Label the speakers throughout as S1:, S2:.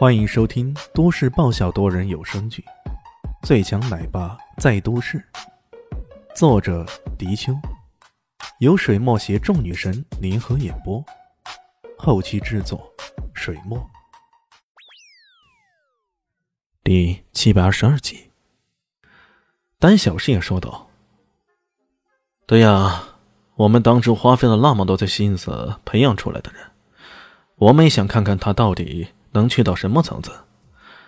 S1: 欢迎收听都市爆笑多人有声剧《最强奶爸在都市》，作者：迪秋，由水墨携众女神联合演播，后期制作：水墨。第七百二十二集，丹小师也说道：“
S2: 对呀，我们当初花费了那么多的心思培养出来的人，我们也想看看他到底。”能去到什么层次？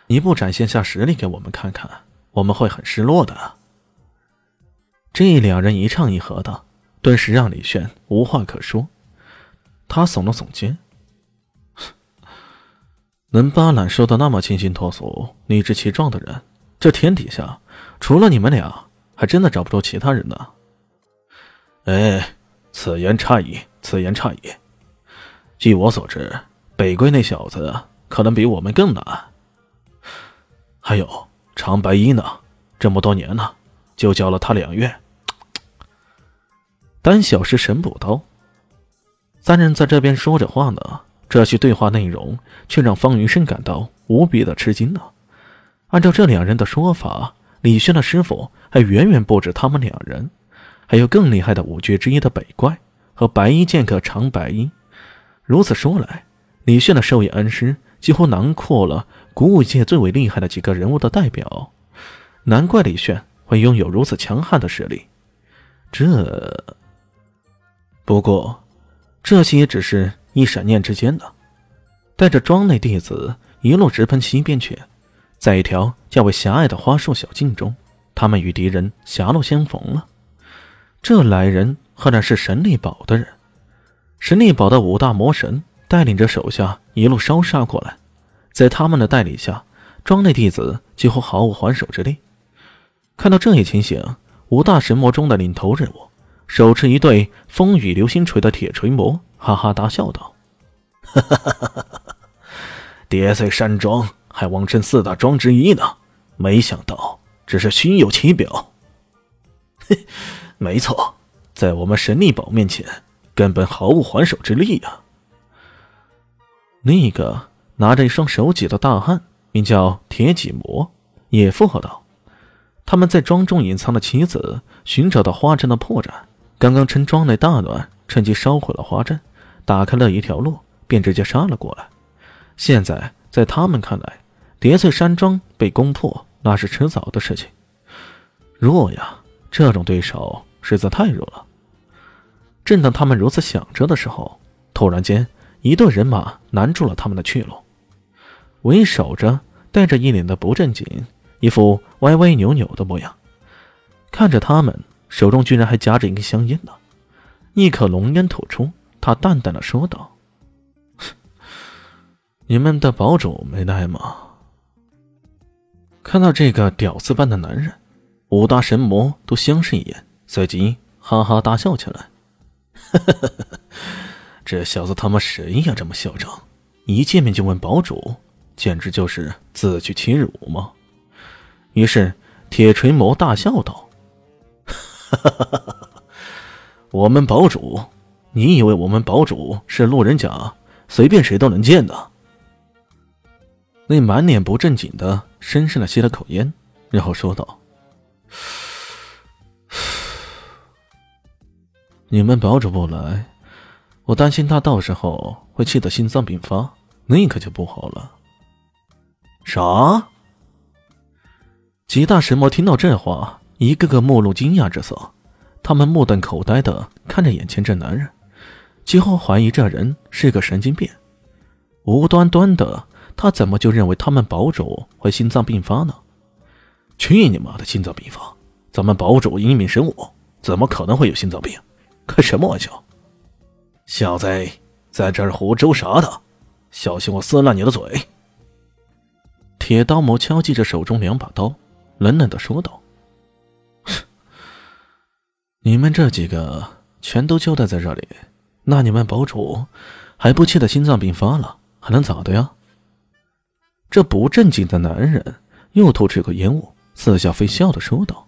S2: 你不展现下实力给我们看看，我们会很失落的。
S1: 这两人一唱一和的，顿时让李炫无话可说。他耸了耸肩，
S2: 能把懒说的那么清新脱俗、理直气壮的人，这天底下除了你们俩，还真的找不出其他人呢。哎，此言差矣，此言差矣。据我所知，北归那小子。可能比我们更难。还有长白衣呢，这么多年了，就教了他两月。
S1: 丹小师神补刀。三人在这边说着话呢，这句对话内容却让方云生感到无比的吃惊呢。按照这两人的说法，李轩的师傅还远远不止他们两人，还有更厉害的五绝之一的北怪和白衣剑客长白衣。如此说来，李炫的授业恩师。几乎囊括了古武界最为厉害的几个人物的代表，难怪李炫会拥有如此强悍的实力。这不过，这些也只是一闪念之间的。带着庄内弟子一路直奔西边去，在一条较为狭隘的花树小径中，他们与敌人狭路相逢了。这来人赫然是神力堡的人，神力堡的五大魔神。带领着手下一路烧杀过来，在他们的带领下，庄内弟子几乎毫无还手之力。看到这一情形，五大神魔中的领头人物，手持一对风雨流星锤的铁锤魔，哈哈大笑道：“
S2: 哈哈哈哈哈！叠在山庄还妄称四大庄之一呢，没想到只是虚有其表。嘿，没错，在我们神力堡面前，根本毫无还手之力呀。”
S1: 另一个拿着一双手戟的大汉，名叫铁戟魔，也附和道：“他们在庄中隐藏的棋子，寻找到花阵的破绽，刚刚趁庄内大乱，趁机烧毁了花阵，打开了一条路，便直接杀了过来。现在在他们看来，叠翠山庄被攻破，那是迟早的事情。弱呀，这种对手实在太弱了。”正当他们如此想着的时候，突然间。一队人马拦住了他们的去路，为首着带着一脸的不正经，一副歪歪扭扭的模样。看着他们手中居然还夹着一根香烟呢，一口浓烟吐出，他淡淡的说道：“你们的堡主没来吗？”看到这个屌丝般的男人，五大神魔都相视一眼，随即哈哈大笑起来。
S2: 哈哈这小子他妈谁呀？这么嚣张，一见面就问堡主，简直就是自取其辱吗？
S1: 于是铁锤魔大笑道：“
S2: 哈哈哈我们堡主，你以为我们堡主是路人甲，随便谁都能见的？”
S1: 那满脸不正经的深深的吸了口烟，然后说道：“你们堡主不来。”我担心他到时候会气得心脏病发，那可就不好了。
S2: 啥？
S1: 几大神魔听到这话，一个个目露惊讶之色，他们目瞪口呆的看着眼前这男人，几乎怀疑这人是个神经病。无端端的，他怎么就认为他们堡主会心脏病发呢？
S2: 去你妈的心脏病发！咱们堡主英明神武，怎么可能会有心脏病？开什么玩笑！小子，在这儿胡诌啥的？小心我撕烂你的嘴！
S1: 铁刀魔敲击着手中两把刀，冷冷的说道：“你们这几个全都交代在这里，那你们堡主还不气得心脏病发了，还能咋的呀？”这不正经的男人又吐出一口烟雾，似笑非笑的说道：“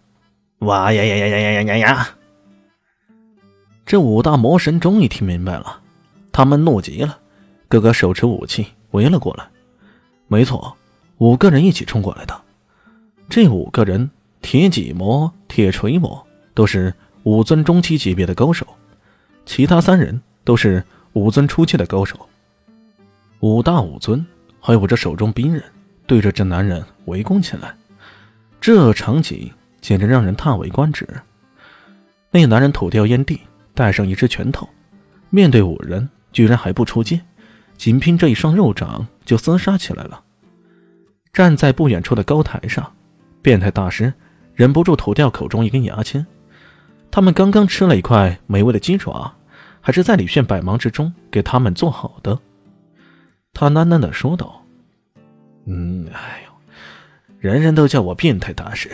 S2: 哇呀呀呀呀呀呀呀！”
S1: 这五大魔神终于听明白了，他们怒极了，个个手持武器围了过来。没错，五个人一起冲过来的。这五个人，铁戟魔、铁锤魔都是武尊中期级别的高手，其他三人都是武尊初期的高手。五大武尊还有着手中兵刃，对着这男人围攻起来。这场景简直让人叹为观止。那男人吐掉烟蒂，带上一只拳头，面对五人，居然还不出剑，仅凭这一双肉掌就厮杀起来了。站在不远处的高台上，变态大师忍不住吐掉口中一根牙签。他们刚刚吃了一块美味的鸡爪，还是在李炫百忙之中给他们做好的。他喃喃地说道：“嗯，哎呦，人人都叫我变态大师，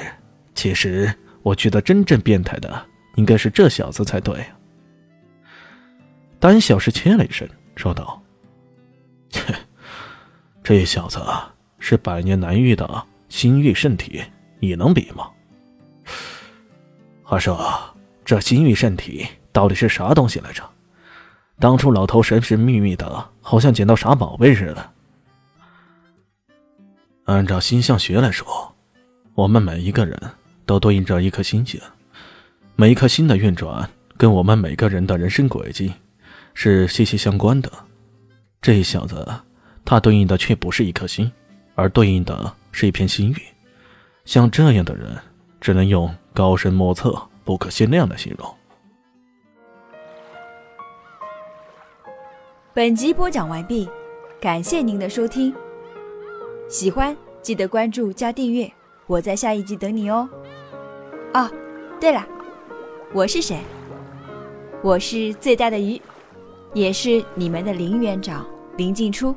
S1: 其实我觉得真正变态的……”应该是这小子才对。胆小是切了一声，说道：“切，这小子是百年难遇的心域圣体，你能比吗？”话说，这心域圣体到底是啥东西来着？当初老头神神秘秘的，好像捡到啥宝贝似的。按照星象学来说，我们每一个人都对应着一颗星星。每一颗星的运转跟我们每个人的人生轨迹是息息相关的。这小子，他对应的却不是一颗心，而对应的是一片心域。像这样的人，只能用高深莫测、不可限量的形容。
S3: 本集播讲完毕，感谢您的收听。喜欢记得关注加订阅，我在下一集等你哦。哦，对了。我是谁？我是最大的鱼，也是你们的林园长林静初。